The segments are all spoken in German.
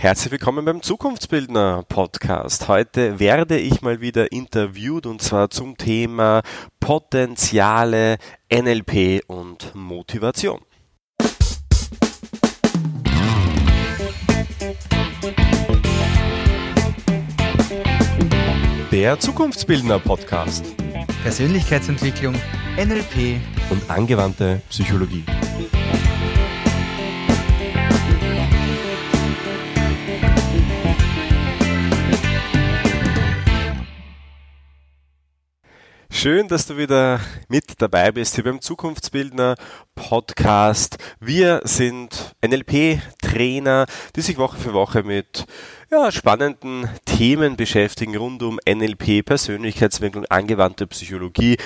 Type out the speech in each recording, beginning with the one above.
Herzlich willkommen beim Zukunftsbildner Podcast. Heute werde ich mal wieder interviewt und zwar zum Thema Potenziale, NLP und Motivation. Der Zukunftsbildner Podcast. Persönlichkeitsentwicklung, NLP und angewandte Psychologie. Schön, dass du wieder mit dabei bist hier beim Zukunftsbildner Podcast. Wir sind NLP-Trainer, die sich Woche für Woche mit ja, spannenden Themen beschäftigen rund um NLP, Persönlichkeitsentwicklung, angewandte Psychologie.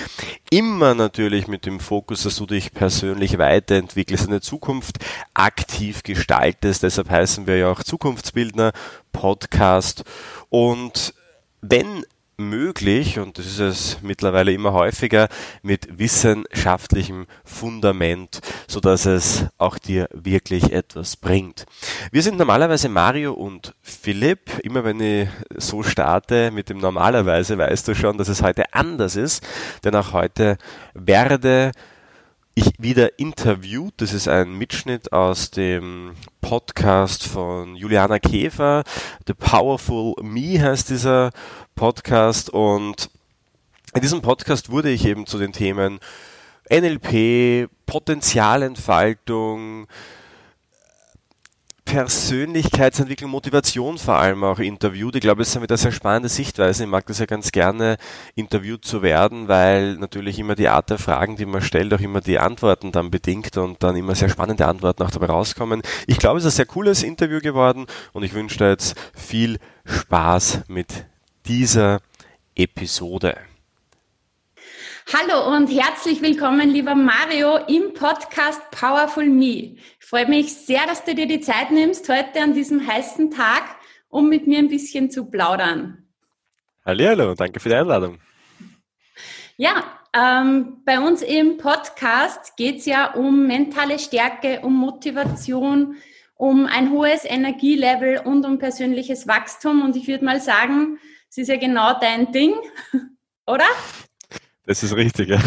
Immer natürlich mit dem Fokus, dass du dich persönlich weiterentwickelst, eine Zukunft aktiv gestaltest. Deshalb heißen wir ja auch Zukunftsbildner Podcast. Und wenn möglich, und das ist es mittlerweile immer häufiger, mit wissenschaftlichem Fundament, so dass es auch dir wirklich etwas bringt. Wir sind normalerweise Mario und Philipp. Immer wenn ich so starte mit dem normalerweise, weißt du schon, dass es heute anders ist, denn auch heute werde ich wieder interviewt. Das ist ein Mitschnitt aus dem Podcast von Juliana Käfer. The Powerful Me heißt dieser Podcast und in diesem Podcast wurde ich eben zu den Themen NLP, Potenzialentfaltung, Persönlichkeitsentwicklung, Motivation vor allem auch interviewt. Ich glaube, es ist eine sehr spannende Sichtweise. Ich mag das ja ganz gerne, interviewt zu werden, weil natürlich immer die Art der Fragen, die man stellt, auch immer die Antworten dann bedingt und dann immer sehr spannende Antworten auch dabei rauskommen. Ich glaube, es ist ein sehr cooles Interview geworden und ich wünsche dir jetzt viel Spaß mit dieser Episode. Hallo und herzlich willkommen, lieber Mario, im Podcast Powerful Me. Ich freue mich sehr, dass du dir die Zeit nimmst, heute an diesem heißen Tag, um mit mir ein bisschen zu plaudern. Hallo, danke für die Einladung. Ja, ähm, bei uns im Podcast geht es ja um mentale Stärke, um Motivation, um ein hohes Energielevel und um persönliches Wachstum. Und ich würde mal sagen, es ist ja genau dein Ding, oder? Das ist richtig, ja.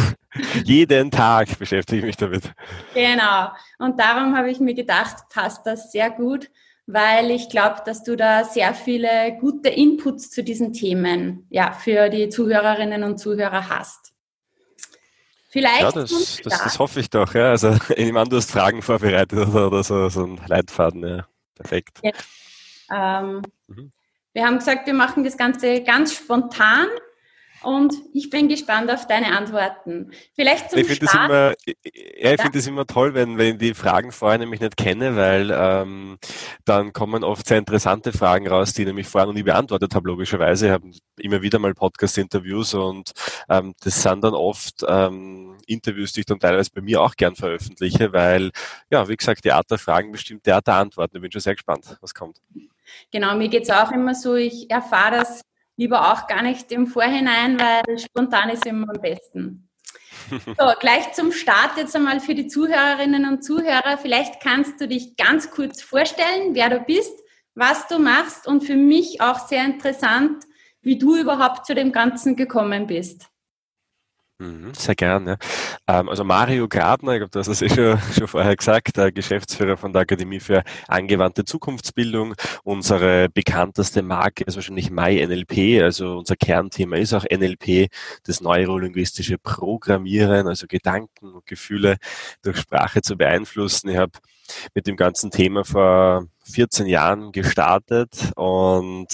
Jeden Tag beschäftige ich mich damit. Genau. Und darum habe ich mir gedacht, passt das sehr gut, weil ich glaube, dass du da sehr viele gute Inputs zu diesen Themen ja, für die Zuhörerinnen und Zuhörer hast. Vielleicht. Ja, das, das, das hoffe ich doch. Ja. Also, ich an, du hast Fragen vorbereitet oder, oder so, so ein Leitfaden. Ja. Perfekt. Ja. Ähm, mhm. Wir haben gesagt, wir machen das Ganze ganz spontan und ich bin gespannt auf deine Antworten. Vielleicht zum ich Start. Immer, ja, ich finde es immer toll, wenn, wenn ich die Fragen vorher nämlich nicht kenne, weil ähm, dann kommen oft sehr interessante Fragen raus, die ich nämlich vorher noch nie beantwortet habe, logischerweise. Ich habe immer wieder mal Podcast-Interviews und ähm, das sind dann oft ähm, Interviews, die ich dann teilweise bei mir auch gern veröffentliche, weil, ja, wie gesagt, die Art der Fragen bestimmt die Art der Antworten. Ich bin schon sehr gespannt, was kommt. Genau, mir geht es auch immer so, ich erfahre das lieber auch gar nicht im Vorhinein, weil spontan ist immer am besten. So, gleich zum Start jetzt einmal für die Zuhörerinnen und Zuhörer. Vielleicht kannst du dich ganz kurz vorstellen, wer du bist, was du machst und für mich auch sehr interessant, wie du überhaupt zu dem Ganzen gekommen bist. Mhm, sehr gerne. Ähm, also Mario Grabner, ich glaube, du hast es eh schon, schon vorher gesagt, der Geschäftsführer von der Akademie für angewandte Zukunftsbildung. Unsere bekannteste Marke ist wahrscheinlich MyNLP, also unser Kernthema ist auch NLP, das neurolinguistische Programmieren, also Gedanken und Gefühle durch Sprache zu beeinflussen. Ich habe mit dem ganzen Thema vor 14 Jahren gestartet und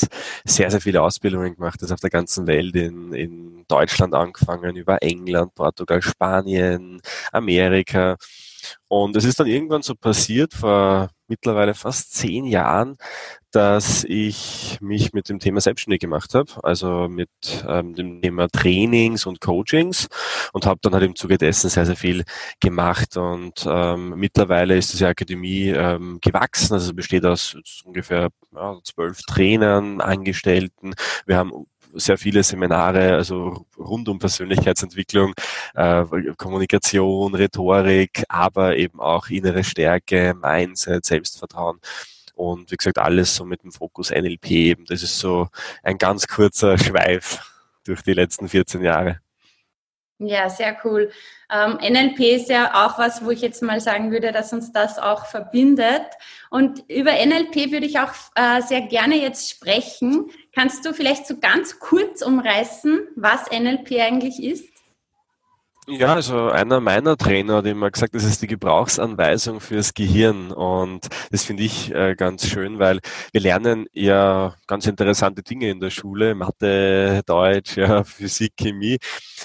sehr, sehr viele Ausbildungen gemacht, das auf der ganzen Welt, in, in Deutschland angefangen, über England, Portugal, Spanien, Amerika. Und es ist dann irgendwann so passiert, vor mittlerweile fast zehn Jahren, dass ich mich mit dem Thema selbstständig gemacht habe, also mit ähm, dem Thema Trainings und Coachings und habe dann halt im Zuge dessen sehr, sehr viel gemacht und ähm, mittlerweile ist diese Akademie ähm, gewachsen, also besteht aus ungefähr ja, zwölf Trainern, Angestellten. Wir haben sehr viele Seminare, also rund um Persönlichkeitsentwicklung, äh, Kommunikation, Rhetorik, aber eben auch innere Stärke, Mindset, Selbstvertrauen. Und wie gesagt, alles so mit dem Fokus NLP eben. Das ist so ein ganz kurzer Schweif durch die letzten 14 Jahre. Ja, sehr cool. Ähm, NLP ist ja auch was, wo ich jetzt mal sagen würde, dass uns das auch verbindet. Und über NLP würde ich auch äh, sehr gerne jetzt sprechen. Kannst du vielleicht so ganz kurz umreißen, was NLP eigentlich ist? Ja, also einer meiner Trainer hat immer gesagt, das ist die Gebrauchsanweisung fürs Gehirn. Und das finde ich äh, ganz schön, weil wir lernen ja ganz interessante Dinge in der Schule, Mathe, Deutsch, ja, Physik, Chemie.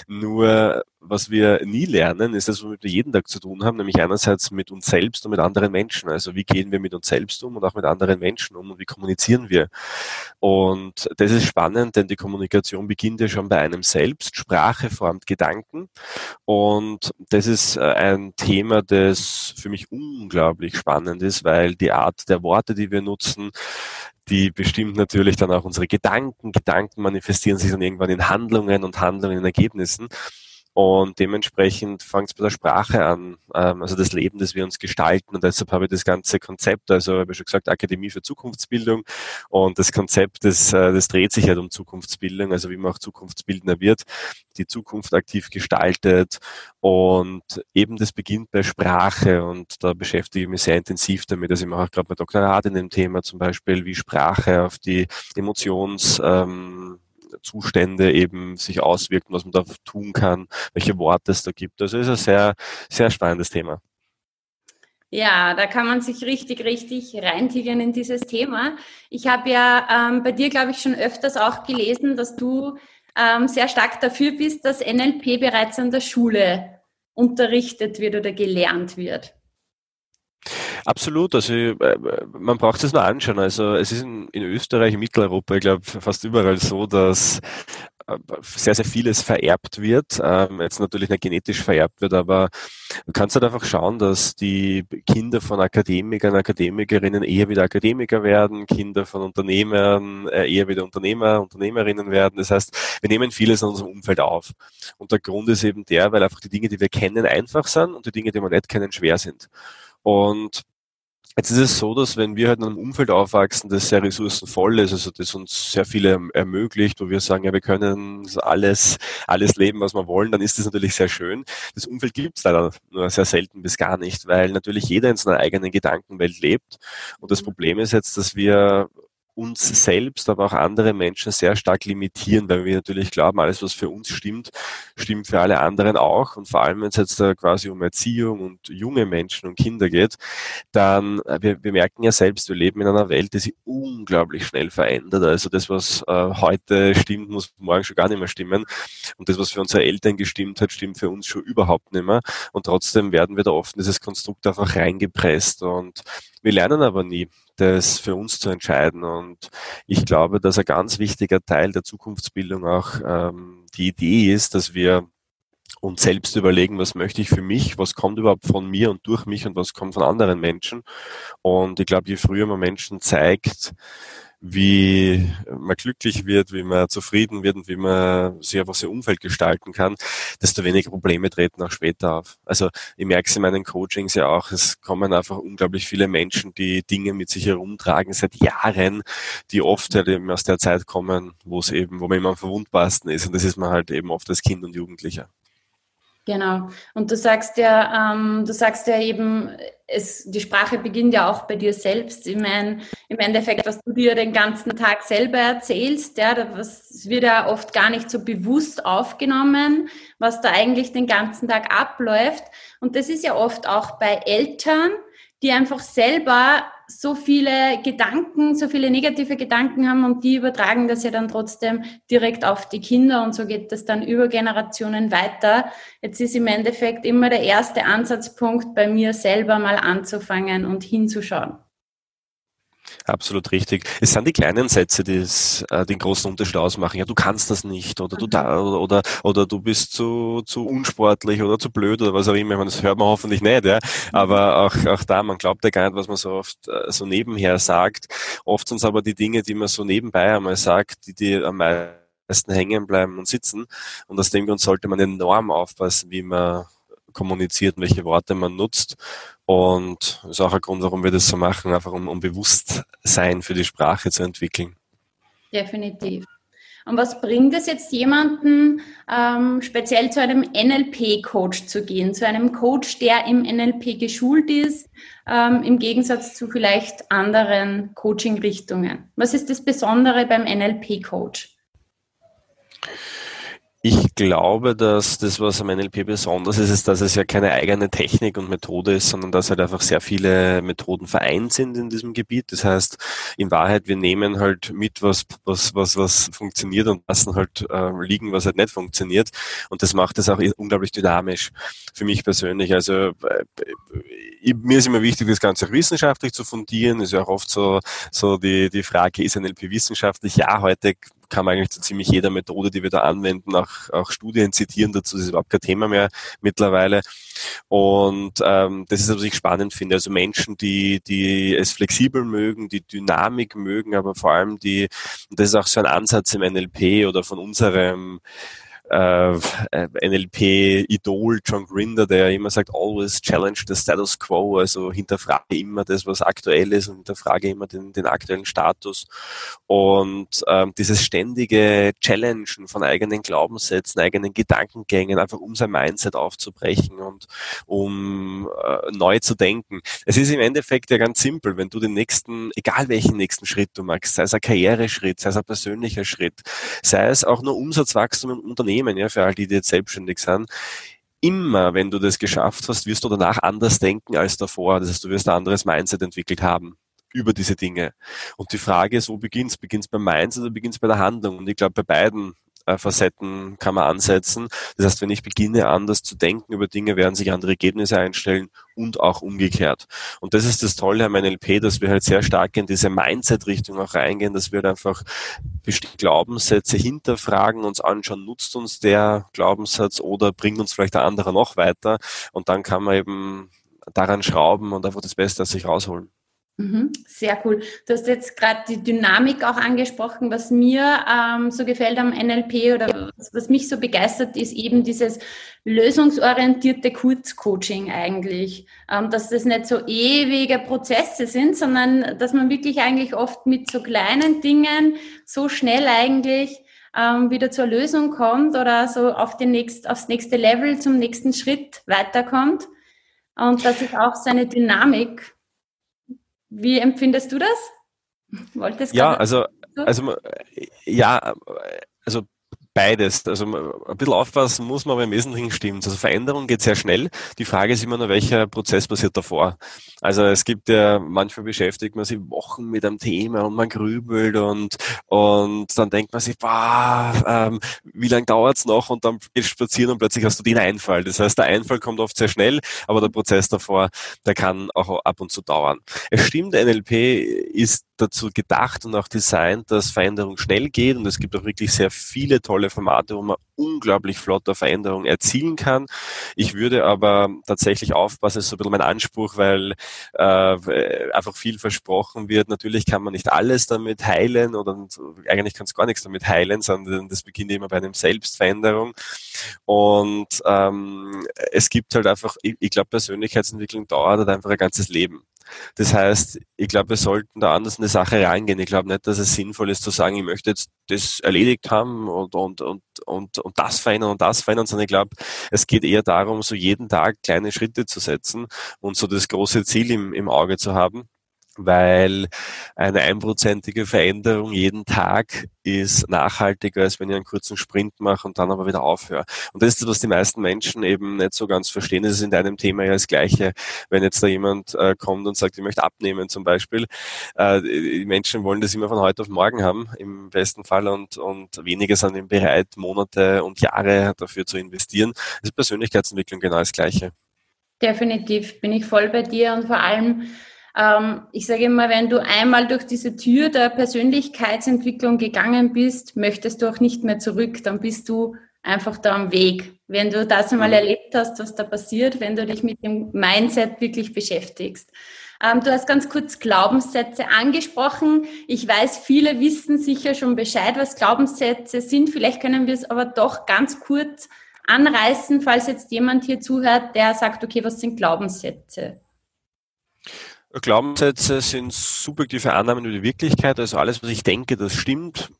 Nur was wir nie lernen, ist das, womit wir jeden Tag zu tun haben, nämlich einerseits mit uns selbst und mit anderen Menschen. Also wie gehen wir mit uns selbst um und auch mit anderen Menschen um und wie kommunizieren wir. Und das ist spannend, denn die Kommunikation beginnt ja schon bei einem selbst. Sprache formt Gedanken. Und das ist äh, ein Thema, das für mich unglaublich spannend ist, weil die Art der Worte, die wir nutzen, die bestimmt natürlich dann auch unsere Gedanken. Gedanken manifestieren sich dann irgendwann in Handlungen und Handlungen in Ergebnissen. Und dementsprechend fängt es bei der Sprache an, ähm, also das Leben, das wir uns gestalten. Und deshalb habe ich das ganze Konzept, also habe ich schon gesagt, Akademie für Zukunftsbildung. Und das Konzept, das, äh, das dreht sich halt um Zukunftsbildung, also wie man auch Zukunftsbildner wird, die Zukunft aktiv gestaltet. Und eben das beginnt bei Sprache. Und da beschäftige ich mich sehr intensiv damit. Also ich mache auch gerade mein Doktorat in dem Thema zum Beispiel, wie Sprache auf die Emotions, ähm, Zustände eben sich auswirken, was man da tun kann, welche Worte es da gibt. Also ist ein sehr, sehr spannendes Thema. Ja, da kann man sich richtig, richtig reintigern in dieses Thema. Ich habe ja ähm, bei dir, glaube ich, schon öfters auch gelesen, dass du ähm, sehr stark dafür bist, dass NLP bereits an der Schule unterrichtet wird oder gelernt wird. Absolut, also äh, man braucht es nur anschauen. Also es ist in, in Österreich, in Mitteleuropa, ich glaube fast überall so, dass äh, sehr, sehr vieles vererbt wird. Ähm, jetzt natürlich nicht genetisch vererbt wird, aber du kannst halt einfach schauen, dass die Kinder von Akademikern, Akademikerinnen eher wieder Akademiker werden, Kinder von Unternehmern äh, eher wieder Unternehmer, Unternehmerinnen werden. Das heißt, wir nehmen vieles in unserem Umfeld auf. Und der Grund ist eben der, weil einfach die Dinge, die wir kennen, einfach sind und die Dinge, die wir nicht kennen, schwer sind. Und Jetzt ist es so, dass wenn wir halt in einem Umfeld aufwachsen, das sehr ressourcenvoll ist, also das uns sehr viele ermöglicht, wo wir sagen, ja, wir können alles, alles leben, was wir wollen, dann ist das natürlich sehr schön. Das Umfeld gibt es leider nur sehr selten bis gar nicht, weil natürlich jeder in seiner eigenen Gedankenwelt lebt. Und das mhm. Problem ist jetzt, dass wir uns selbst, aber auch andere Menschen sehr stark limitieren, weil wir natürlich glauben, alles, was für uns stimmt, stimmt für alle anderen auch. Und vor allem, wenn es jetzt da quasi um Erziehung und junge Menschen und Kinder geht, dann, äh, wir, wir merken ja selbst, wir leben in einer Welt, die sich unglaublich schnell verändert. Also das, was äh, heute stimmt, muss morgen schon gar nicht mehr stimmen. Und das, was für unsere Eltern gestimmt hat, stimmt für uns schon überhaupt nicht mehr. Und trotzdem werden wir da oft in dieses Konstrukt einfach reingepresst. Und wir lernen aber nie das für uns zu entscheiden. Und ich glaube, dass ein ganz wichtiger Teil der Zukunftsbildung auch ähm, die Idee ist, dass wir uns selbst überlegen, was möchte ich für mich, was kommt überhaupt von mir und durch mich und was kommt von anderen Menschen. Und ich glaube, je früher man Menschen zeigt, wie man glücklich wird, wie man zufrieden wird und wie man sich einfach sein Umfeld gestalten kann, desto weniger Probleme treten auch später auf. Also ich merke es in meinen Coachings ja auch, es kommen einfach unglaublich viele Menschen, die Dinge mit sich herumtragen seit Jahren, die oft halt eben aus der Zeit kommen, wo es eben, wo man immer am verwundbarsten ist und das ist man halt eben oft als Kind und Jugendlicher. Genau. Und du sagst ja, ähm, du sagst ja eben, es, die Sprache beginnt ja auch bei dir selbst. Ich meine, im Endeffekt, was du dir den ganzen Tag selber erzählst, ja, das wird ja oft gar nicht so bewusst aufgenommen, was da eigentlich den ganzen Tag abläuft. Und das ist ja oft auch bei Eltern, die einfach selber so viele Gedanken, so viele negative Gedanken haben und die übertragen das ja dann trotzdem direkt auf die Kinder und so geht das dann über Generationen weiter. Jetzt ist im Endeffekt immer der erste Ansatzpunkt bei mir selber mal anzufangen und hinzuschauen. Absolut richtig. Es sind die kleinen Sätze, die es, äh, den großen Unterschied ausmachen. Ja, du kannst das nicht oder du mhm. da oder, oder, oder du bist zu, zu unsportlich oder zu blöd oder was auch immer. Ich meine, das hört man hoffentlich nicht, ja. Aber auch, auch da, man glaubt ja gar nicht, was man so oft äh, so nebenher sagt. Oft sind es aber die Dinge, die man so nebenbei einmal sagt, die dir am meisten hängen bleiben und sitzen. Und aus dem Grund sollte man enorm aufpassen, wie man kommuniziert, welche Worte man nutzt. Und ist auch ein Grund, warum wir das so machen, einfach um, um Bewusstsein für die Sprache zu entwickeln. Definitiv. Und was bringt es jetzt jemanden, ähm, speziell zu einem NLP-Coach zu gehen, zu einem Coach, der im NLP geschult ist, ähm, im Gegensatz zu vielleicht anderen Coaching-Richtungen? Was ist das Besondere beim NLP-Coach? Ich glaube, dass das, was am NLP besonders ist, ist, dass es ja keine eigene Technik und Methode ist, sondern dass halt einfach sehr viele Methoden vereint sind in diesem Gebiet. Das heißt, in Wahrheit, wir nehmen halt mit, was, was, was, was funktioniert und lassen halt äh, liegen, was halt nicht funktioniert. Und das macht es auch unglaublich dynamisch für mich persönlich. Also äh, mir ist immer wichtig, das Ganze wissenschaftlich zu fundieren. Ist ja auch oft so, so die, die Frage, ist NLP wissenschaftlich? Ja, heute kann man eigentlich zu ziemlich jeder Methode, die wir da anwenden, auch, auch Studien zitieren dazu. Das ist überhaupt kein Thema mehr mittlerweile. Und ähm, das ist, was ich spannend finde. Also Menschen, die, die es flexibel mögen, die Dynamik mögen, aber vor allem die, das ist auch so ein Ansatz im NLP oder von unserem äh, äh NLP-Idol John Grinder, der immer sagt, always challenge the status quo, also hinterfrage immer das, was aktuell ist und hinterfrage immer den, den aktuellen Status. Und ähm, dieses ständige Challengen von eigenen Glaubenssätzen, eigenen Gedankengängen, einfach um sein Mindset aufzubrechen und um äh, neu zu denken. Es ist im Endeffekt ja ganz simpel, wenn du den nächsten, egal welchen nächsten Schritt du magst, sei es ein Karriereschritt, sei es ein persönlicher Schritt, sei es auch nur Umsatzwachstum im Unternehmen, Unternehmen, ja, für all die, die jetzt selbstständig sind, immer, wenn du das geschafft hast, wirst du danach anders denken als davor. Das heißt, du wirst ein anderes Mindset entwickelt haben über diese Dinge. Und die Frage ist, wo beginnt's? Beginnt's beim Mindset oder beginnt's bei der Handlung? Und ich glaube, bei beiden Facetten kann man ansetzen. Das heißt, wenn ich beginne, anders zu denken über Dinge, werden sich andere Ergebnisse einstellen und auch umgekehrt. Und das ist das Tolle am NLP, dass wir halt sehr stark in diese Mindset-Richtung auch reingehen, dass wir halt einfach bestimmte Glaubenssätze hinterfragen, uns anschauen, nutzt uns der Glaubenssatz oder bringt uns vielleicht der andere noch weiter. Und dann kann man eben daran schrauben und einfach das Beste aus sich rausholen. Mhm, sehr cool. Du hast jetzt gerade die Dynamik auch angesprochen. Was mir ähm, so gefällt am NLP oder was, was, mich so begeistert, ist eben dieses lösungsorientierte Kurzcoaching eigentlich. Ähm, dass das nicht so ewige Prozesse sind, sondern dass man wirklich eigentlich oft mit so kleinen Dingen so schnell eigentlich ähm, wieder zur Lösung kommt oder so auf den nächst, aufs nächste Level, zum nächsten Schritt weiterkommt. Und das ist auch seine Dynamik wie empfindest du das? Wolltest ja, also, also, ja, also beides. Also ein bisschen aufpassen muss man, aber im Wesentlichen stimmt. Also Veränderung geht sehr schnell. Die Frage ist immer nur, welcher Prozess passiert davor. Also es gibt ja, manchmal beschäftigt man sich Wochen mit einem Thema und man grübelt und, und dann denkt man sich, boah, ähm, wie lange dauert's noch? Und dann gehst spazieren und plötzlich hast du den Einfall. Das heißt, der Einfall kommt oft sehr schnell, aber der Prozess davor, der kann auch ab und zu dauern. Es stimmt, NLP ist dazu gedacht und auch designt, dass Veränderung schnell geht und es gibt auch wirklich sehr viele tolle Formate, wo man unglaublich flotter Veränderung erzielen kann. Ich würde aber tatsächlich aufpassen, ist so ein bisschen mein Anspruch, weil äh, einfach viel versprochen wird. Natürlich kann man nicht alles damit heilen oder eigentlich kann es gar nichts damit heilen, sondern das beginnt immer bei einem Selbstveränderung. Und ähm, es gibt halt einfach, ich, ich glaube, Persönlichkeitsentwicklung dauert halt einfach ein ganzes Leben. Das heißt, ich glaube, wir sollten da anders in die Sache reingehen. Ich glaube nicht, dass es sinnvoll ist zu sagen, ich möchte jetzt das erledigt haben und, und, und, und, und das verändern und das verändern, sondern ich glaube, es geht eher darum, so jeden Tag kleine Schritte zu setzen und so das große Ziel im, im Auge zu haben weil eine einprozentige Veränderung jeden Tag ist nachhaltiger, als wenn ich einen kurzen Sprint mache und dann aber wieder aufhöre. Und das ist das, was die meisten Menschen eben nicht so ganz verstehen. Das ist in deinem Thema ja das Gleiche. Wenn jetzt da jemand äh, kommt und sagt, ich möchte abnehmen zum Beispiel, äh, die Menschen wollen das immer von heute auf morgen haben, im besten Fall, und, und wenige sind eben bereit, Monate und Jahre dafür zu investieren. Das ist Persönlichkeitsentwicklung genau das Gleiche. Definitiv bin ich voll bei dir und vor allem ähm, ich sage immer, wenn du einmal durch diese Tür der Persönlichkeitsentwicklung gegangen bist, möchtest du auch nicht mehr zurück. Dann bist du einfach da am Weg. Wenn du das einmal mhm. erlebt hast, was da passiert, wenn du dich mit dem Mindset wirklich beschäftigst. Ähm, du hast ganz kurz Glaubenssätze angesprochen. Ich weiß, viele wissen sicher schon Bescheid, was Glaubenssätze sind. Vielleicht können wir es aber doch ganz kurz anreißen, falls jetzt jemand hier zuhört, der sagt, okay, was sind Glaubenssätze? Glaubenssätze sind subjektive Annahmen über die Wirklichkeit, also alles, was ich denke, das stimmt,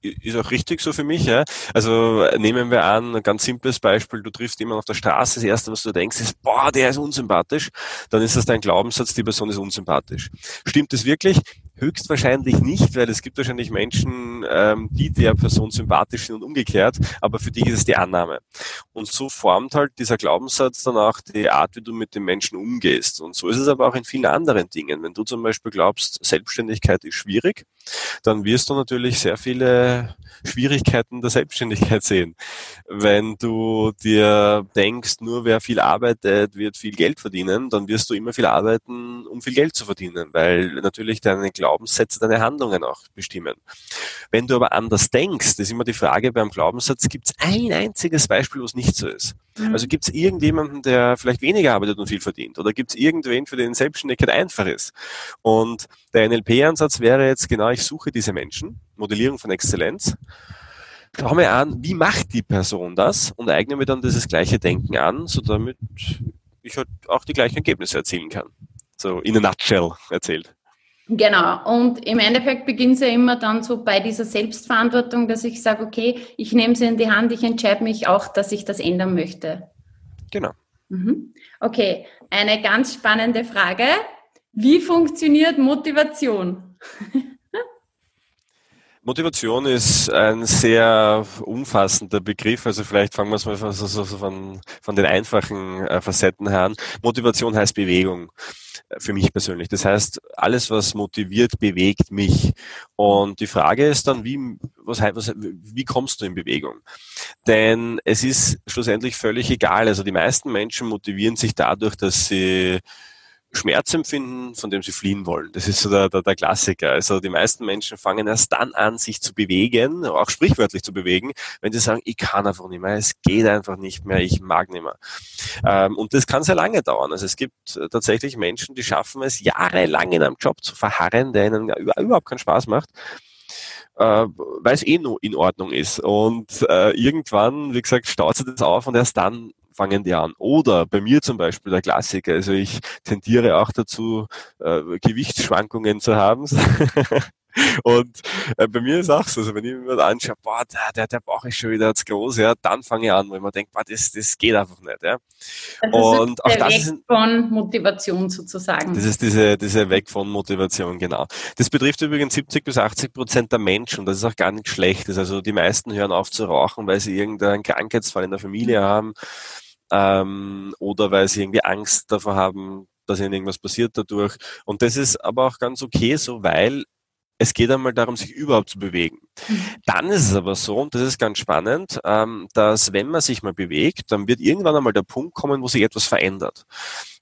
ist auch richtig so für mich. Ja. Also nehmen wir an, ein ganz simples Beispiel, du triffst jemanden auf der Straße, das Erste, was du denkst, ist, boah, der ist unsympathisch, dann ist das dein Glaubenssatz, die Person ist unsympathisch. Stimmt es wirklich? Höchstwahrscheinlich nicht, weil es gibt wahrscheinlich Menschen, ähm, die der Person sympathisch sind und umgekehrt, aber für dich ist es die Annahme. Und so formt halt dieser Glaubenssatz dann auch die Art, wie du mit den Menschen umgehst. Und so ist es aber auch in vielen anderen Dingen. Wenn du zum Beispiel glaubst, Selbstständigkeit ist schwierig, dann wirst du natürlich sehr viele Schwierigkeiten der Selbstständigkeit sehen. Wenn du dir denkst, nur wer viel arbeitet, wird viel Geld verdienen, dann wirst du immer viel arbeiten, um viel Geld zu verdienen, weil natürlich deine Glaubenssätze deine Handlungen auch bestimmen. Wenn du aber anders denkst, ist immer die Frage beim Glaubenssatz, gibt es ein einziges Beispiel, wo es nicht so ist? Mhm. Also gibt es irgendjemanden, der vielleicht weniger arbeitet und viel verdient? Oder gibt es irgendwen, für den Selbstständigkeit einfach ist? Und der NLP-Ansatz wäre jetzt genau, ich suche diese Menschen, Modellierung von Exzellenz, schau mir an, wie macht die Person das und eigne mir dann dieses gleiche Denken an, so damit ich halt auch die gleichen Ergebnisse erzielen kann. So in a nutshell erzählt. Genau, und im Endeffekt beginnt es ja immer dann so bei dieser Selbstverantwortung, dass ich sage, okay, ich nehme sie in die Hand, ich entscheide mich auch, dass ich das ändern möchte. Genau. Mhm. Okay, eine ganz spannende Frage. Wie funktioniert Motivation? Motivation ist ein sehr umfassender Begriff, also vielleicht fangen wir es mal von, von, den einfachen äh, Facetten her an. Motivation heißt Bewegung für mich persönlich. Das heißt, alles, was motiviert, bewegt mich. Und die Frage ist dann, wie, was, was, wie kommst du in Bewegung? Denn es ist schlussendlich völlig egal. Also die meisten Menschen motivieren sich dadurch, dass sie Schmerz empfinden, von dem sie fliehen wollen. Das ist so der, der, der Klassiker. Also die meisten Menschen fangen erst dann an, sich zu bewegen, auch sprichwörtlich zu bewegen, wenn sie sagen, ich kann einfach nicht mehr, es geht einfach nicht mehr, ich mag nicht mehr. Ähm, und das kann sehr lange dauern. Also es gibt äh, tatsächlich Menschen, die schaffen es, jahrelang in einem Job zu verharren, der ihnen überhaupt keinen Spaß macht äh, weil es eh nur in Ordnung ist. Und äh, irgendwann, wie gesagt, staut sich das auf und erst dann fangen die an. Oder bei mir zum Beispiel der Klassiker, also ich tendiere auch dazu, äh, Gewichtsschwankungen zu haben. Und äh, bei mir ist auch so, also wenn ich mir anschaue, boah, der, der, der Bauch ist schon wieder zu groß, ja, dann fange ich an, weil man denkt, boah, das, das geht einfach nicht. Ja. Also und auch das Weg ist von Motivation sozusagen. Das ist diese, diese Weg von Motivation, genau. Das betrifft übrigens 70 bis 80 Prozent der Menschen das ist auch gar nicht schlecht. Also die meisten hören auf zu rauchen, weil sie irgendeinen Krankheitsfall in der Familie mhm. haben ähm, oder weil sie irgendwie Angst davor haben, dass ihnen irgendwas passiert dadurch. Und das ist aber auch ganz okay so, weil es geht einmal darum, sich überhaupt zu bewegen. Dann ist es aber so, und das ist ganz spannend, ähm, dass wenn man sich mal bewegt, dann wird irgendwann einmal der Punkt kommen, wo sich etwas verändert.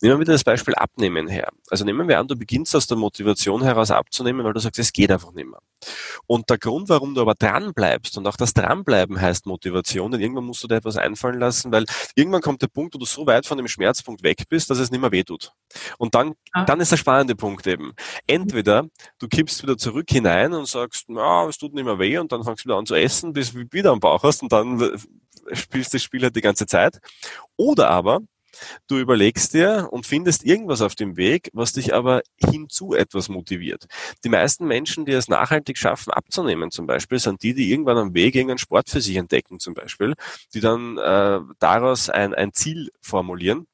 Nehmen wir wieder das Beispiel Abnehmen her. Also nehmen wir an, du beginnst aus der Motivation heraus abzunehmen, weil du sagst, es geht einfach nicht mehr. Und der Grund, warum du aber dran bleibst, und auch das Dranbleiben heißt Motivation, denn irgendwann musst du dir etwas einfallen lassen, weil irgendwann kommt der Punkt, wo du so weit von dem Schmerzpunkt weg bist, dass es nicht mehr wehtut. Und dann, ah. dann ist der spannende Punkt eben. Entweder du kippst wieder zurück hinein und sagst, na, es tut nicht mehr weh, und dann fangst du wieder an zu essen, bis du wieder am Bauch hast, und dann spielst du das Spiel halt die ganze Zeit. Oder aber, Du überlegst dir und findest irgendwas auf dem Weg, was dich aber hinzu etwas motiviert. Die meisten Menschen, die es nachhaltig schaffen, abzunehmen zum Beispiel, sind die, die irgendwann am Weg irgendeinen Sport für sich entdecken zum Beispiel, die dann äh, daraus ein, ein Ziel formulieren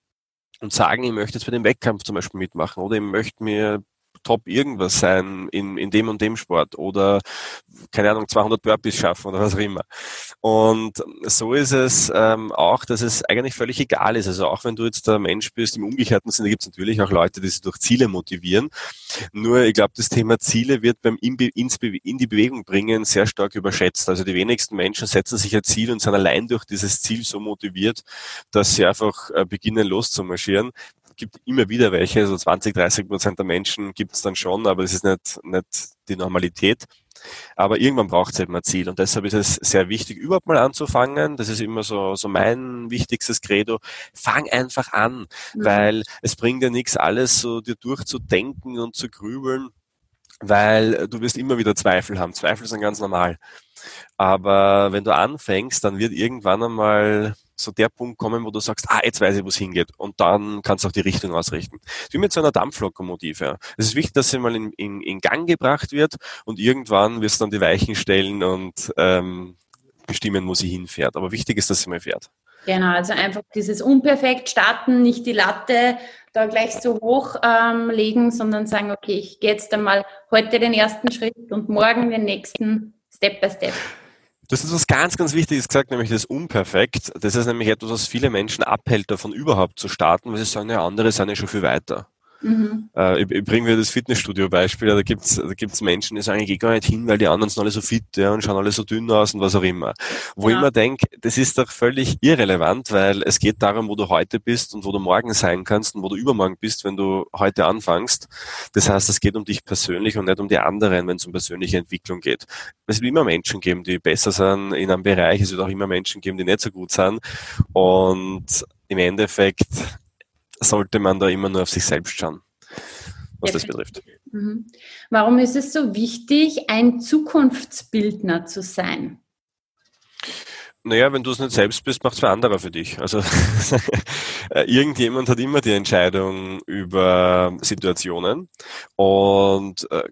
und sagen, ich möchte jetzt bei dem Wettkampf zum Beispiel mitmachen oder ich möchte mir top irgendwas sein in, in dem und dem Sport oder keine Ahnung 200 Burpees schaffen oder was auch immer. Und so ist es ähm, auch, dass es eigentlich völlig egal ist. Also auch wenn du jetzt der Mensch bist, im umgekehrten Sinne gibt es natürlich auch Leute, die sich durch Ziele motivieren. Nur ich glaube, das Thema Ziele wird beim in, in die Bewegung bringen sehr stark überschätzt. Also die wenigsten Menschen setzen sich ein Ziel und sind allein durch dieses Ziel so motiviert, dass sie einfach äh, beginnen loszumarschieren gibt immer wieder welche, so 20, 30 Prozent der Menschen gibt es dann schon, aber es ist nicht, nicht die Normalität. Aber irgendwann braucht es eben ein Ziel und deshalb ist es sehr wichtig, überhaupt mal anzufangen. Das ist immer so, so mein wichtigstes Credo. Fang einfach an, mhm. weil es bringt ja nichts, alles so dir durchzudenken und zu grübeln, weil du wirst immer wieder Zweifel haben. Zweifel sind ganz normal. Aber wenn du anfängst, dann wird irgendwann einmal so der Punkt kommen, wo du sagst, ah, jetzt weiß ich, wo es hingeht. Und dann kannst du auch die Richtung ausrichten. Wie mit so einer Dampflokomotive. Es ist wichtig, dass sie mal in, in, in Gang gebracht wird und irgendwann wirst du dann die Weichen stellen und ähm, bestimmen, wo sie hinfährt. Aber wichtig ist, dass sie mal fährt. Genau, also einfach dieses unperfekt starten, nicht die Latte da gleich so hoch ähm, legen, sondern sagen, okay, ich gehe jetzt einmal heute den ersten Schritt und morgen den nächsten, Step by Step. Das ist was ganz, ganz Wichtiges gesagt, nämlich das Unperfekt. Das ist nämlich etwas, was viele Menschen abhält, davon überhaupt zu starten, weil sie sagen, ja, andere sind ja schon viel weiter. Mhm. Äh, ich, ich bringe mir das Fitnessstudio-Beispiel. Da gibt's da gibt's Menschen, die sagen, ich gehe gar nicht hin, weil die anderen sind alle so fit ja, und schauen alle so dünn aus und was auch immer. Wo ja. ich immer denke, das ist doch völlig irrelevant, weil es geht darum, wo du heute bist und wo du morgen sein kannst und wo du übermorgen bist, wenn du heute anfängst. Das heißt, es geht um dich persönlich und nicht um die anderen, wenn es um persönliche Entwicklung geht. Es wird immer Menschen geben, die besser sind in einem Bereich. Es wird auch immer Menschen geben, die nicht so gut sind. Und im Endeffekt sollte man da immer nur auf sich selbst schauen, was das betrifft. Mhm. Warum ist es so wichtig, ein Zukunftsbildner zu sein? Naja, wenn du es nicht selbst bist, macht es wer anderer für dich. Also irgendjemand hat immer die Entscheidung über Situationen und äh,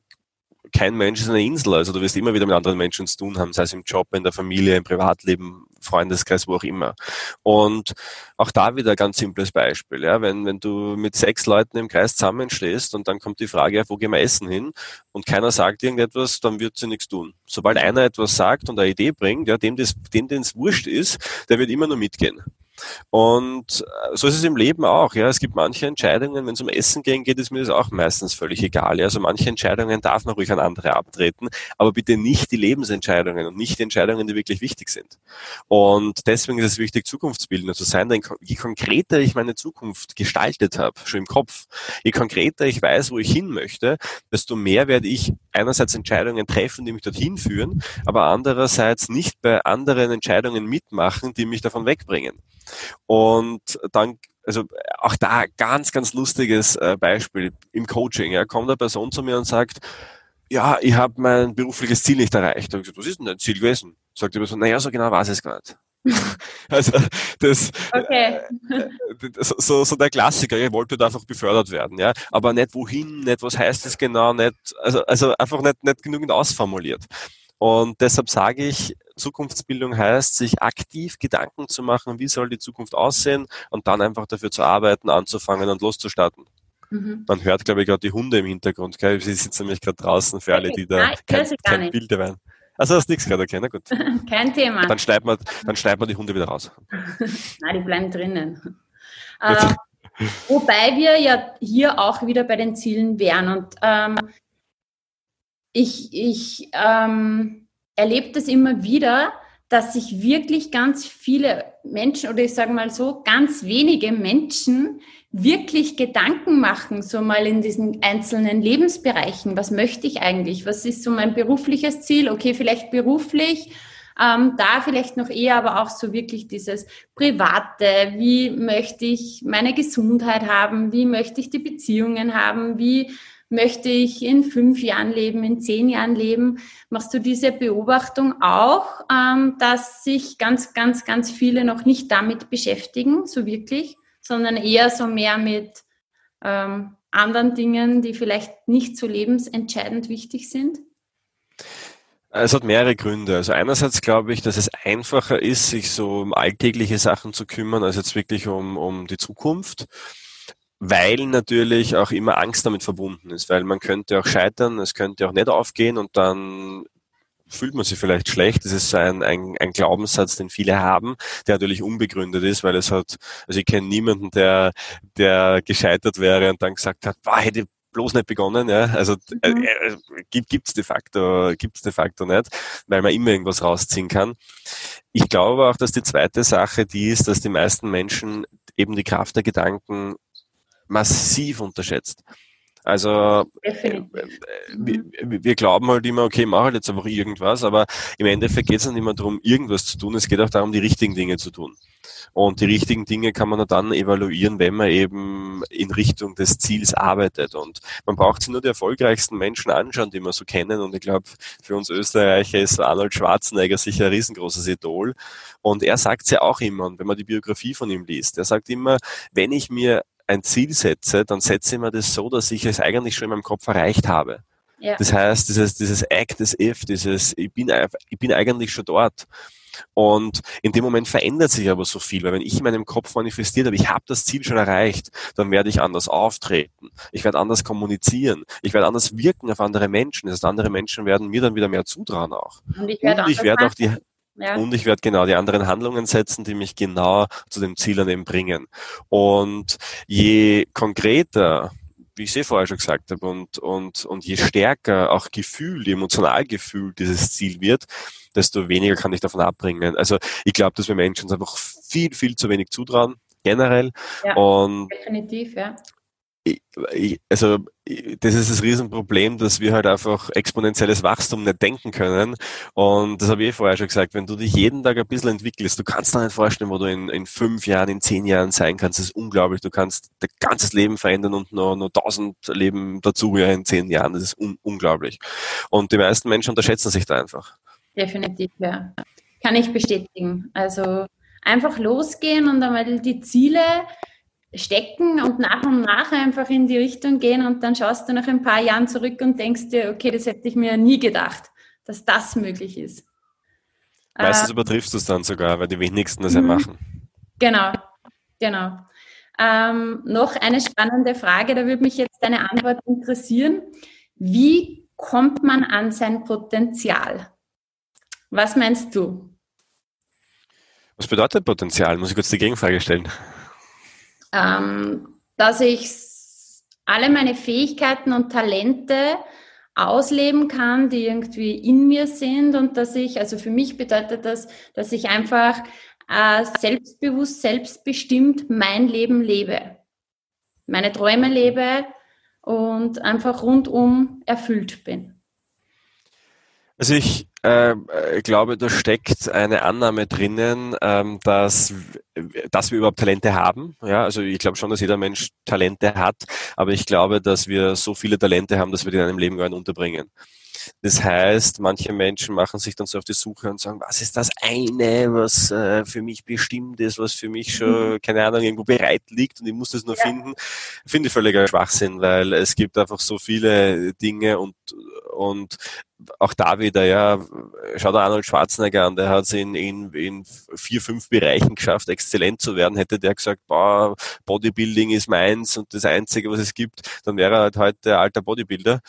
kein Mensch ist eine Insel. Also du wirst immer wieder mit anderen Menschen zu tun haben, sei es im Job, in der Familie, im Privatleben, Freundeskreis, wo auch immer. Und auch da wieder ein ganz simples Beispiel. Ja, wenn, wenn du mit sechs Leuten im Kreis zusammenstehst und dann kommt die Frage, wo gehen wir essen hin? Und keiner sagt irgendetwas, dann wird sie nichts tun. Sobald einer etwas sagt und eine Idee bringt, ja, dem dem, dem es wurscht ist, der wird immer nur mitgehen. Und äh, so ist es im Leben auch. Ja, es gibt manche Entscheidungen, wenn es um Essen gehen geht, ist mir das auch meistens völlig egal. Ja, also manche Entscheidungen darf man ruhig an andere abtreten, aber bitte nicht die Lebensentscheidungen und nicht die Entscheidungen, die wirklich wichtig sind. Und deswegen ist es wichtig, Zukunftsbildner zu sein, denn je konkreter ich meine Zukunft gestaltet habe, schon im Kopf, je konkreter ich weiß, wo ich hin möchte, desto mehr werde ich einerseits Entscheidungen treffen, die mich dorthin führen, aber andererseits nicht bei anderen Entscheidungen mitmachen, die mich davon wegbringen. Und dann also auch da ganz, ganz lustiges äh, Beispiel im Coaching. Ja, kommt eine Person zu mir und sagt, ja, ich habe mein berufliches Ziel nicht erreicht. Und ich gesagt, was ist denn dein Ziel gewesen? Sagt die Person, naja, so genau weiß ich es gar nicht. also das okay. Äh, so, so der Klassiker, ich wollte einfach befördert werden, ja. Aber nicht wohin, nicht was heißt es genau, nicht, also, also einfach nicht, nicht genügend ausformuliert. Und deshalb sage ich, Zukunftsbildung heißt, sich aktiv Gedanken zu machen, wie soll die Zukunft aussehen und dann einfach dafür zu arbeiten, anzufangen und loszustarten. Mhm. Man hört, glaube ich, gerade die Hunde im Hintergrund. Gell? Sie sitzen nämlich gerade draußen für alle, die da kein, kein Bild erwähnen. Also hast nichts gerade, okay, na gut. Kein Thema. Dann schneiden wir, dann schneiden wir die Hunde wieder raus. Nein, die bleiben drinnen. Äh, wobei wir ja hier auch wieder bei den Zielen wären. Und ähm, ich, ich ähm, erlebe das immer wieder, dass sich wirklich ganz viele Menschen oder ich sage mal so, ganz wenige Menschen wirklich Gedanken machen, so mal in diesen einzelnen Lebensbereichen. Was möchte ich eigentlich? Was ist so mein berufliches Ziel? Okay, vielleicht beruflich, ähm, da vielleicht noch eher, aber auch so wirklich dieses Private. Wie möchte ich meine Gesundheit haben? Wie möchte ich die Beziehungen haben? Wie möchte ich in fünf Jahren leben, in zehn Jahren leben? Machst du diese Beobachtung auch, ähm, dass sich ganz, ganz, ganz viele noch nicht damit beschäftigen, so wirklich? sondern eher so mehr mit ähm, anderen Dingen, die vielleicht nicht so lebensentscheidend wichtig sind? Es hat mehrere Gründe. Also einerseits glaube ich, dass es einfacher ist, sich so um alltägliche Sachen zu kümmern, als jetzt wirklich um, um die Zukunft, weil natürlich auch immer Angst damit verbunden ist, weil man könnte auch scheitern, es könnte auch nicht aufgehen und dann fühlt man sich vielleicht schlecht. Das ist so ein, ein, ein Glaubenssatz, den viele haben, der natürlich unbegründet ist, weil es hat, also ich kenne niemanden, der, der gescheitert wäre und dann gesagt hat, boah, hätte bloß nicht begonnen, ja. Also äh, mhm. äh, gibt gibt's de facto, gibt's de facto nicht, weil man immer irgendwas rausziehen kann. Ich glaube auch, dass die zweite Sache die ist, dass die meisten Menschen eben die Kraft der Gedanken massiv unterschätzt. Also äh, äh, wir, wir, glauben halt immer, okay, mach halt jetzt einfach irgendwas, aber im Endeffekt geht es nicht immer darum, irgendwas zu tun, es geht auch darum, die richtigen Dinge zu tun. Und die richtigen Dinge kann man dann evaluieren, wenn man eben in Richtung des Ziels arbeitet. Und man braucht sich nur die erfolgreichsten Menschen anschauen, die wir so kennen. Und ich glaube, für uns Österreicher ist Arnold Schwarzenegger sicher ein riesengroßes Idol. Und er sagt es ja auch immer, und wenn man die Biografie von ihm liest, er sagt immer, wenn ich mir ein Ziel setze, dann setze ich mir das so, dass ich es eigentlich schon in meinem Kopf erreicht habe. Ja. Das heißt, dieses, dieses Act as if, dieses, ich bin, ich bin eigentlich schon dort. Und in dem Moment verändert sich aber so viel, weil wenn ich in meinem Kopf manifestiert habe, ich habe das Ziel schon erreicht, dann werde ich anders auftreten, ich werde anders kommunizieren, ich werde anders wirken auf andere Menschen. Das heißt, andere Menschen werden mir dann wieder mehr zutrauen auch. Und ich werde, Und ich werde auch die ja. Und ich werde genau die anderen Handlungen setzen, die mich genau zu dem Ziel dann eben bringen. Und je konkreter wie ich es eh vorher schon gesagt habe, und, und, und je stärker auch Gefühl, emotional Gefühl dieses Ziel wird, desto weniger kann ich davon abbringen. Also ich glaube, dass wir Menschen uns einfach viel, viel zu wenig zutrauen, generell. Ja, und definitiv, ja. Also das ist das Riesenproblem, dass wir halt einfach exponentielles Wachstum nicht denken können. Und das habe ich eh vorher schon gesagt, wenn du dich jeden Tag ein bisschen entwickelst, du kannst dir nicht vorstellen, wo du in, in fünf Jahren, in zehn Jahren sein kannst. Das ist unglaublich. Du kannst dein ganzes Leben verändern und nur, nur tausend Leben dazu ja in zehn Jahren. Das ist un unglaublich. Und die meisten Menschen unterschätzen sich da einfach. Definitiv, ja. Kann ich bestätigen. Also einfach losgehen und einmal die Ziele stecken und nach und nach einfach in die Richtung gehen und dann schaust du nach ein paar Jahren zurück und denkst dir, okay, das hätte ich mir nie gedacht, dass das möglich ist. Meistens äh, übertriffst du es dann sogar, weil die wenigsten das ja mhm. machen. Genau, genau. Ähm, noch eine spannende Frage, da würde mich jetzt deine Antwort interessieren. Wie kommt man an sein Potenzial? Was meinst du? Was bedeutet Potenzial? Muss ich kurz die Gegenfrage stellen. Ähm, dass ich alle meine Fähigkeiten und Talente ausleben kann, die irgendwie in mir sind und dass ich, also für mich bedeutet das, dass ich einfach äh, selbstbewusst, selbstbestimmt mein Leben lebe, meine Träume lebe und einfach rundum erfüllt bin. Also ich äh, glaube, da steckt eine Annahme drinnen, ähm, dass, dass wir überhaupt Talente haben. Ja, also ich glaube schon, dass jeder Mensch Talente hat, aber ich glaube, dass wir so viele Talente haben, dass wir die in einem Leben gar nicht unterbringen. Das heißt, manche Menschen machen sich dann so auf die Suche und sagen, was ist das eine, was äh, für mich bestimmt ist, was für mich schon, mhm. keine Ahnung, irgendwo bereit liegt und ich muss das nur ja. finden. Finde ich völliger Schwachsinn, weil es gibt einfach so viele Dinge und, und auch da wieder, ja, schau da Arnold Schwarzenegger an, der hat es in, in, in vier, fünf Bereichen geschafft, exzellent zu werden. Hätte der gesagt, boah, Bodybuilding ist meins und das Einzige, was es gibt, dann wäre er halt heute alter Bodybuilder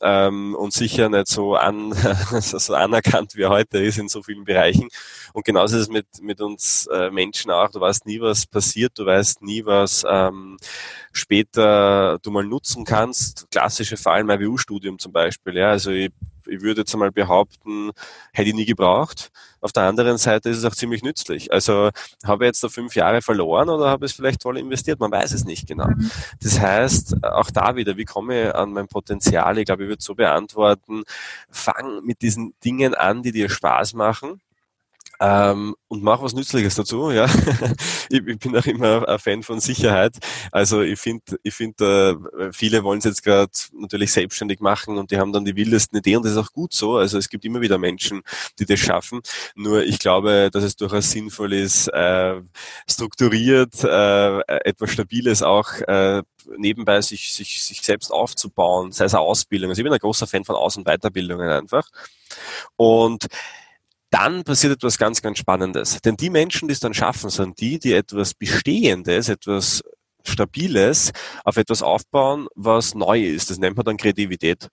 ähm, und sicher nicht so, an, so anerkannt, wie er heute ist in so vielen Bereichen. Und genauso ist es mit, mit uns äh, Menschen auch. Du weißt nie, was passiert, du weißt nie, was ähm, später du mal nutzen kannst. Klassische Fall im IWU-Studium zum Beispiel. Ja, also ich ich würde jetzt einmal behaupten, hätte ich nie gebraucht. Auf der anderen Seite ist es auch ziemlich nützlich. Also habe ich jetzt da fünf Jahre verloren oder habe ich es vielleicht toll investiert? Man weiß es nicht genau. Mhm. Das heißt, auch da wieder, wie komme ich an mein Potenzial? Ich glaube, ich würde so beantworten, fang mit diesen Dingen an, die dir Spaß machen ähm, und mach was Nützliches dazu. Ja, ich, ich, bin auch immer ein Fan von Sicherheit. Also ich finde, ich finde, äh, viele wollen es jetzt gerade natürlich selbstständig machen und die haben dann die wildesten Ideen und das ist auch gut so. Also es gibt immer wieder Menschen, die das schaffen. Nur ich glaube, dass es durchaus sinnvoll ist, äh, strukturiert äh, etwas Stabiles auch äh, nebenbei sich, sich, sich selbst aufzubauen, sei es eine Ausbildung. Also ich bin ein großer Fan von Aus- und Weiterbildungen einfach. Und dann passiert etwas ganz, ganz Spannendes. Denn die Menschen, die es dann schaffen, sind die, die etwas Bestehendes, etwas Stabiles auf etwas aufbauen, was neu ist. Das nennt man dann Kreativität.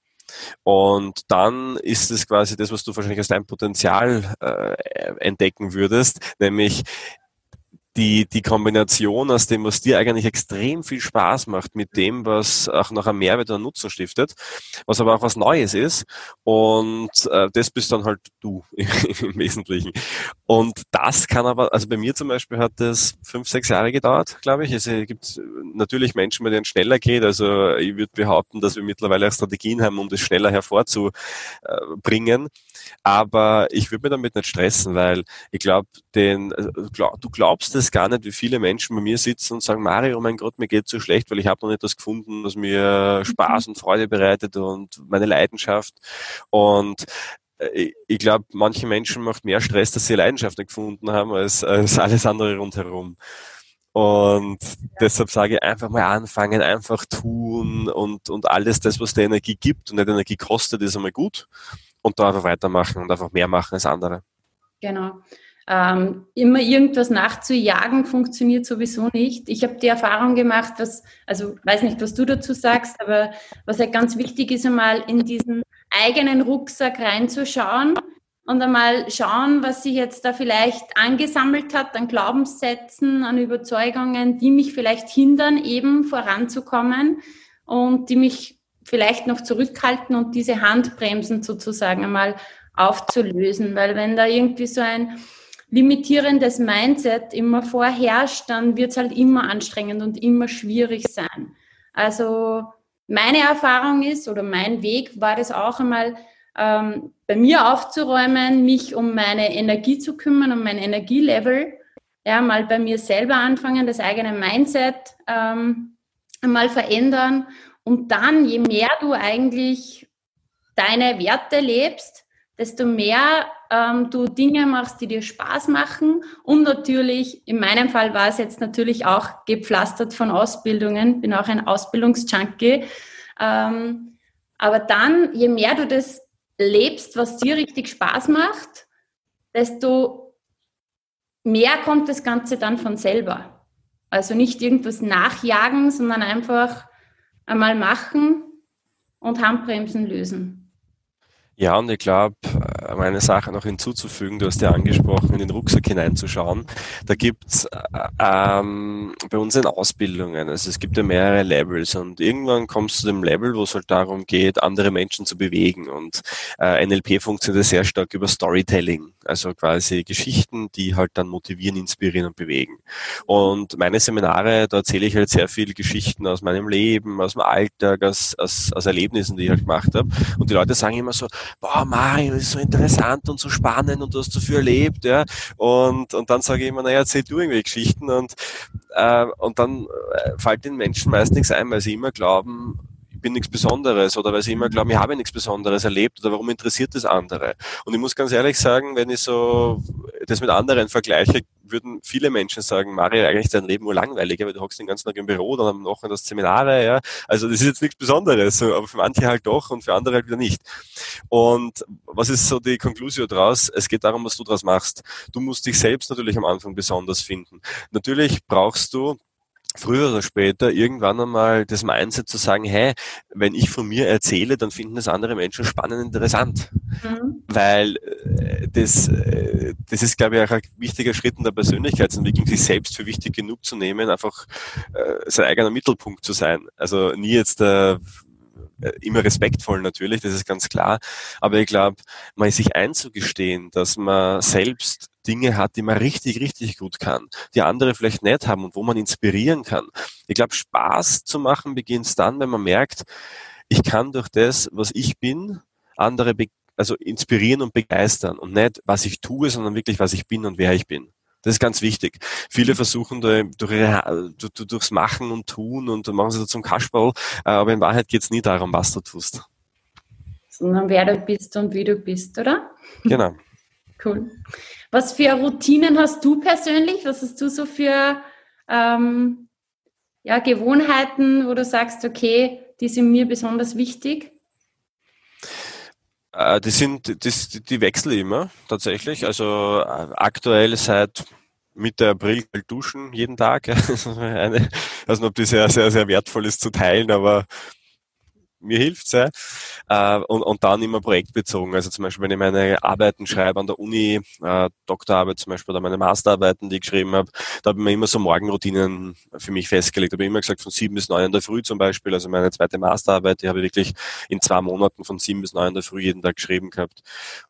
Und dann ist es quasi das, was du wahrscheinlich als dein Potenzial äh, entdecken würdest, nämlich die, die Kombination aus dem, was dir eigentlich extrem viel Spaß macht, mit dem, was auch noch einen Mehrwert oder Nutzen stiftet, was aber auch was Neues ist. Und äh, das bist dann halt du im Wesentlichen. Und das kann aber, also bei mir zum Beispiel hat das fünf, sechs Jahre gedauert, glaube ich. Es gibt natürlich Menschen, bei denen es schneller geht. Also ich würde behaupten, dass wir mittlerweile auch Strategien haben, um das schneller hervorzubringen. Aber ich würde mir damit nicht stressen, weil ich glaube, den, du glaubst gar nicht, wie viele Menschen bei mir sitzen und sagen, Mario, mein Gott, mir geht so schlecht, weil ich habe noch nicht das gefunden, was mir Spaß und Freude bereitet und meine Leidenschaft. Und äh, ich glaube, manche Menschen macht mehr Stress, dass sie Leidenschaft nicht gefunden haben, als, als alles andere rundherum. Und deshalb sage ich einfach mal anfangen, einfach tun und, und alles das, was der Energie gibt und nicht Energie kostet, ist einmal gut. Und da einfach weitermachen und einfach mehr machen als andere. Genau. Ähm, immer irgendwas nachzujagen funktioniert sowieso nicht. Ich habe die Erfahrung gemacht, was, also weiß nicht, was du dazu sagst, aber was halt ganz wichtig ist, einmal in diesen eigenen Rucksack reinzuschauen und einmal schauen, was sich jetzt da vielleicht angesammelt hat an Glaubenssätzen, an Überzeugungen, die mich vielleicht hindern, eben voranzukommen und die mich vielleicht noch zurückhalten und diese Handbremsen sozusagen einmal aufzulösen. Weil wenn da irgendwie so ein limitierendes Mindset immer vorherrscht, dann wird es halt immer anstrengend und immer schwierig sein. Also meine Erfahrung ist oder mein Weg war es auch einmal, ähm, bei mir aufzuräumen, mich um meine Energie zu kümmern, um mein Energielevel, ja, mal bei mir selber anfangen, das eigene Mindset ähm, mal verändern und dann, je mehr du eigentlich deine Werte lebst, desto mehr ähm, du Dinge machst, die dir Spaß machen. Und natürlich, in meinem Fall war es jetzt natürlich auch gepflastert von Ausbildungen, bin auch ein Ausbildungsjunkie. Ähm, aber dann, je mehr du das lebst, was dir richtig Spaß macht, desto mehr kommt das Ganze dann von selber. Also nicht irgendwas nachjagen, sondern einfach einmal machen und Handbremsen lösen. Ja, und ich glaube, äh, eine Sache noch hinzuzufügen, du hast ja angesprochen, in den Rucksack hineinzuschauen. Da gibt's äh, ähm, bei uns in Ausbildungen, also es gibt ja mehrere Levels und irgendwann kommst du zu dem Level, wo es halt darum geht, andere Menschen zu bewegen. Und äh, NLP funktioniert sehr stark über Storytelling, also quasi Geschichten, die halt dann motivieren, inspirieren und bewegen. Und meine Seminare, da erzähle ich halt sehr viele Geschichten aus meinem Leben, aus dem Alltag, aus, aus, aus Erlebnissen, die ich halt gemacht habe. Und die Leute sagen immer so, boah, Mario, das ist so interessant und so spannend und du hast so viel erlebt, ja. Und, und dann sage ich immer, naja, erzähl du irgendwelche Geschichten und, äh, und dann äh, fällt den Menschen meist nichts ein, weil sie immer glauben, bin nichts Besonderes oder weil sie immer glauben, ich habe nichts Besonderes erlebt oder warum interessiert das andere? Und ich muss ganz ehrlich sagen, wenn ich so das mit anderen vergleiche, würden viele Menschen sagen, Mario, eigentlich dein Leben nur langweiliger, weil du hockst den ganzen Tag im Büro, dann am Wochenende das Seminare, ja. Also das ist jetzt nichts Besonderes, aber für manche halt doch und für andere halt wieder nicht. Und was ist so die Konklusion daraus? Es geht darum, was du daraus machst. Du musst dich selbst natürlich am Anfang besonders finden. Natürlich brauchst du früher oder später irgendwann einmal das Mindset zu sagen, hey, wenn ich von mir erzähle, dann finden das andere Menschen spannend interessant. Mhm. Weil äh, das, äh, das ist, glaube ich, auch ein wichtiger Schritt in der Persönlichkeitsentwicklung, sich selbst für wichtig genug zu nehmen, einfach äh, sein eigener Mittelpunkt zu sein. Also nie jetzt äh, immer respektvoll natürlich, das ist ganz klar. Aber ich glaube, mal sich einzugestehen, dass man selbst Dinge hat, die man richtig, richtig gut kann, die andere vielleicht nicht haben und wo man inspirieren kann. Ich glaube, Spaß zu machen beginnt dann, wenn man merkt, ich kann durch das, was ich bin, andere also inspirieren und begeistern und nicht, was ich tue, sondern wirklich, was ich bin und wer ich bin. Das ist ganz wichtig. Viele versuchen da durch ihre, durchs Machen und Tun und machen sie da zum Kasperl, aber in Wahrheit geht es nie darum, was du tust. Sondern wer du bist und wie du bist, oder? Genau. Cool. Was für Routinen hast du persönlich? Was hast du so für ähm, ja, Gewohnheiten, wo du sagst, okay, die sind mir besonders wichtig? Äh, die sind, das, die wechseln immer tatsächlich. Also äh, aktuell seit Mitte April duschen jeden Tag. Also ob das sehr, sehr, sehr wertvoll ist zu teilen, aber mir hilft's ja. Äh, und, und dann immer projektbezogen. Also zum Beispiel, wenn ich meine Arbeiten schreibe an der Uni, äh, Doktorarbeit zum Beispiel oder meine Masterarbeiten, die ich geschrieben habe, da habe ich mir immer so Morgenroutinen für mich festgelegt. Da habe ich immer gesagt, von sieben bis neun in der Früh zum Beispiel. Also meine zweite Masterarbeit, die habe ich wirklich in zwei Monaten von sieben bis neun in der Früh jeden Tag geschrieben gehabt.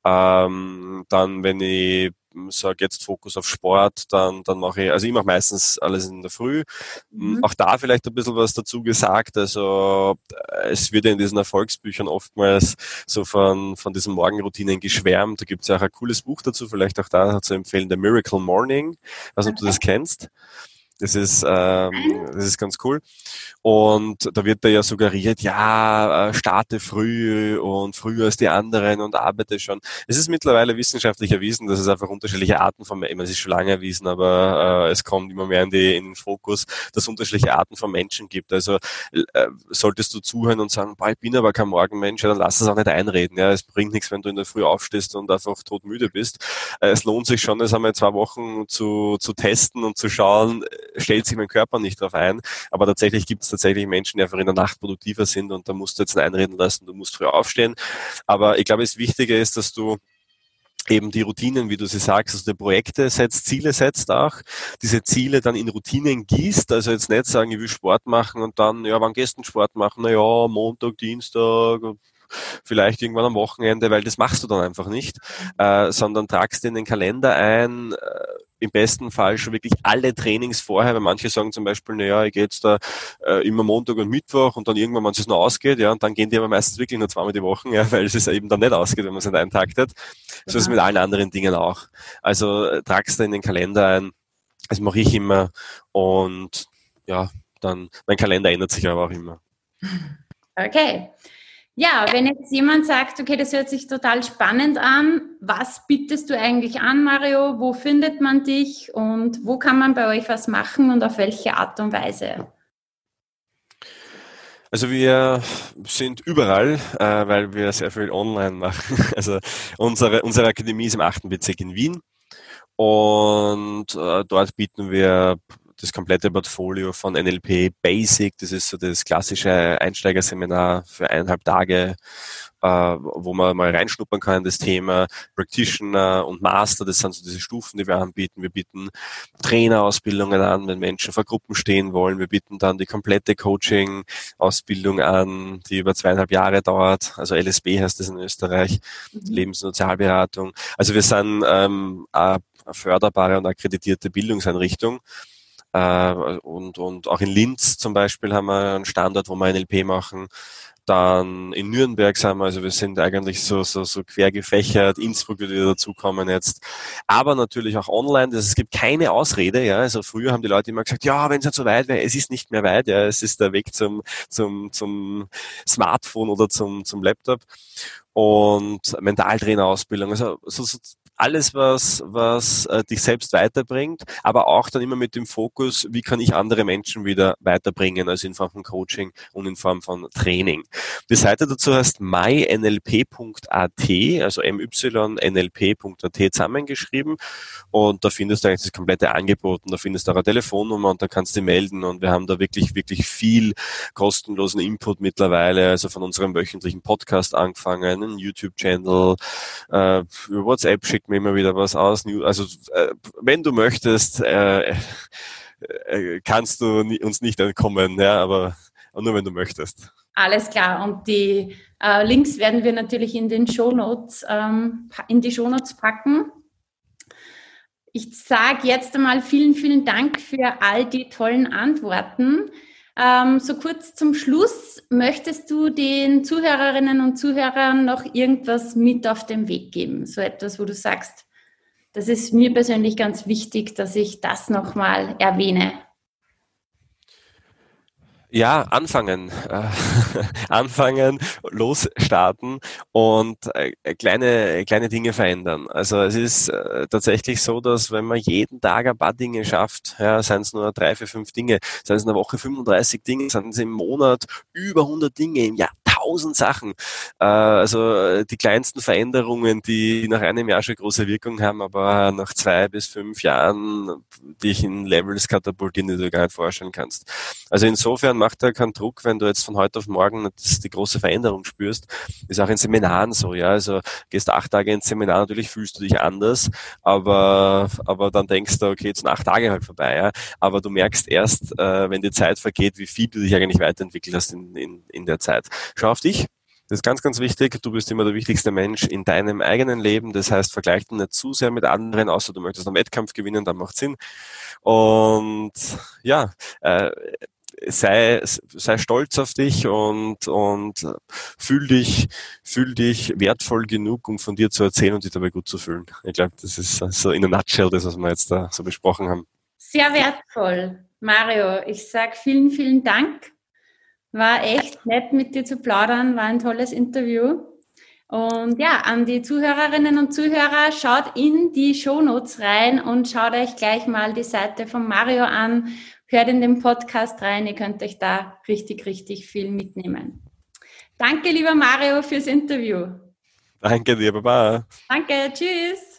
Ähm, dann, wenn ich sage jetzt Fokus auf Sport, dann, dann mache ich, also ich mache meistens alles in der Früh. Mhm. Auch da vielleicht ein bisschen was dazu gesagt. Also es wird in diesen Erfolgsbüchern oftmals so von, von diesen Morgenroutinen geschwärmt. Da gibt es ja auch ein cooles Buch dazu, vielleicht auch da zu empfehlen, The Miracle Morning. Ich weiß nicht, ob du das kennst. Das ist, ähm, das ist ganz cool. Und da wird da ja suggeriert, ja, äh, starte früh und früher als die anderen und arbeite schon. Es ist mittlerweile wissenschaftlich erwiesen, dass es einfach unterschiedliche Arten von, Menschen, es ist schon lange erwiesen, aber äh, es kommt immer mehr in, die, in den Fokus, dass es unterschiedliche Arten von Menschen gibt. Also äh, solltest du zuhören und sagen, boah, ich bin aber kein Morgenmensch, ja, dann lass es auch nicht einreden. Ja, es bringt nichts, wenn du in der Früh aufstehst und einfach todmüde bist. Äh, es lohnt sich schon, das einmal zwei Wochen zu, zu testen und zu schauen, stellt sich mein Körper nicht darauf ein. Aber tatsächlich gibt es tatsächlich Menschen, die einfach in der Nacht produktiver sind und da musst du jetzt einreden lassen, du musst früh aufstehen. Aber ich glaube, das Wichtige ist, dass du eben die Routinen, wie du sie sagst, also die Projekte setzt, Ziele setzt auch, diese Ziele dann in Routinen gießt, also jetzt nicht sagen, ich will Sport machen und dann, ja, wann du Sport machen? Na ja, Montag, Dienstag, vielleicht irgendwann am Wochenende, weil das machst du dann einfach nicht, äh, sondern tragst in den Kalender ein, äh, im besten Fall schon wirklich alle Trainings vorher, weil manche sagen zum Beispiel, naja, ich gehe jetzt da äh, immer Montag und Mittwoch und dann irgendwann, wenn es noch ausgeht, ja, und dann gehen die aber meistens wirklich nur zweimal die Woche, ja, weil es eben dann nicht ausgeht, wenn man es nicht eintaktet. So ist es mit allen anderen Dingen auch. Also äh, tragst du in den Kalender ein, das mache ich immer und ja, dann, mein Kalender ändert sich aber auch immer. Okay. Ja, wenn jetzt jemand sagt, okay, das hört sich total spannend an, was bietest du eigentlich an, Mario? Wo findet man dich und wo kann man bei euch was machen und auf welche Art und Weise? Also wir sind überall, äh, weil wir sehr viel online machen. Also unsere, unsere Akademie ist im 8. Bezirk in Wien und äh, dort bieten wir das komplette Portfolio von NLP Basic. Das ist so das klassische Einsteigerseminar für eineinhalb Tage, äh, wo man mal reinschnuppern kann in das Thema. Practitioner und Master, das sind so diese Stufen, die wir anbieten. Wir bieten Trainerausbildungen an, wenn Menschen vor Gruppen stehen wollen. Wir bieten dann die komplette Coaching-Ausbildung an, die über zweieinhalb Jahre dauert. Also LSB heißt das in Österreich, mhm. Lebens- und Sozialberatung. Also wir sind ähm, eine förderbare und akkreditierte Bildungseinrichtung. Äh, und, und auch in Linz zum Beispiel haben wir einen Standort, wo wir NLP machen. Dann in Nürnberg sind wir, also wir sind eigentlich so, so, so quer gefächert. Innsbruck wird wieder dazukommen jetzt. Aber natürlich auch online. Das, es gibt keine Ausrede, ja. Also früher haben die Leute immer gesagt, ja, wenn es nicht so weit wäre, es ist nicht mehr weit, ja. Es ist der Weg zum, zum, zum Smartphone oder zum, zum Laptop. Und Mentaltrainerausbildung. Also so, so alles, was, was äh, dich selbst weiterbringt, aber auch dann immer mit dem Fokus, wie kann ich andere Menschen wieder weiterbringen, also in Form von Coaching und in Form von Training. Die Seite dazu heißt mynlp.at, also mynlp.at zusammengeschrieben und da findest du eigentlich das komplette Angebot und da findest du auch eine Telefonnummer und da kannst du dich melden und wir haben da wirklich, wirklich viel kostenlosen Input mittlerweile, also von unserem wöchentlichen Podcast angefangen, einen YouTube-Channel, äh, WhatsApp schicken mir immer wieder was aus. Also äh, wenn du möchtest, äh, äh, kannst du uns nicht entkommen, ja, aber nur wenn du möchtest. Alles klar. Und die äh, Links werden wir natürlich in den Shownotes, ähm, in die Shownotes packen. Ich sage jetzt einmal vielen, vielen Dank für all die tollen Antworten. Ähm, so kurz zum Schluss, möchtest du den Zuhörerinnen und Zuhörern noch irgendwas mit auf den Weg geben? So etwas, wo du sagst, das ist mir persönlich ganz wichtig, dass ich das nochmal erwähne. Ja, anfangen, anfangen, losstarten und äh, kleine kleine Dinge verändern. Also es ist äh, tatsächlich so, dass wenn man jeden Tag ein paar Dinge schafft, ja, seien es nur drei, vier, fünf Dinge, seien es in der Woche 35 Dinge, seien es im Monat über 100 Dinge, im Jahr tausend Sachen. Äh, also äh, die kleinsten Veränderungen, die nach einem Jahr schon große Wirkung haben, aber nach zwei bis fünf Jahren dich in Levels katapultieren, die du gar nicht vorstellen kannst. Also insofern macht er keinen Druck, wenn du jetzt von heute auf morgen die große Veränderung spürst. Ist auch in Seminaren so, ja. Also gehst acht Tage ins Seminar, natürlich fühlst du dich anders, aber, aber dann denkst du, okay, jetzt sind acht Tage halt vorbei, ja. Aber du merkst erst, äh, wenn die Zeit vergeht, wie viel du dich eigentlich weiterentwickelt hast in, in, in der Zeit. Schau auf dich. Das ist ganz, ganz wichtig. Du bist immer der wichtigste Mensch in deinem eigenen Leben. Das heißt, vergleich dich nicht zu sehr mit anderen, außer du möchtest einen Wettkampf gewinnen, dann macht Sinn. Und ja, äh, sei, sei stolz auf dich und, und fühl dich, fühl dich wertvoll genug, um von dir zu erzählen und dich dabei gut zu fühlen. Ich glaube, das ist so in a nutshell das, was wir jetzt da so besprochen haben. Sehr wertvoll. Mario, ich sage vielen, vielen Dank. War echt nett mit dir zu plaudern, war ein tolles Interview. Und ja, an die Zuhörerinnen und Zuhörer, schaut in die Shownotes rein und schaut euch gleich mal die Seite von Mario an hört in den Podcast rein, ihr könnt euch da richtig, richtig viel mitnehmen. Danke, lieber Mario, fürs Interview. Danke dir, Baba. Danke, tschüss.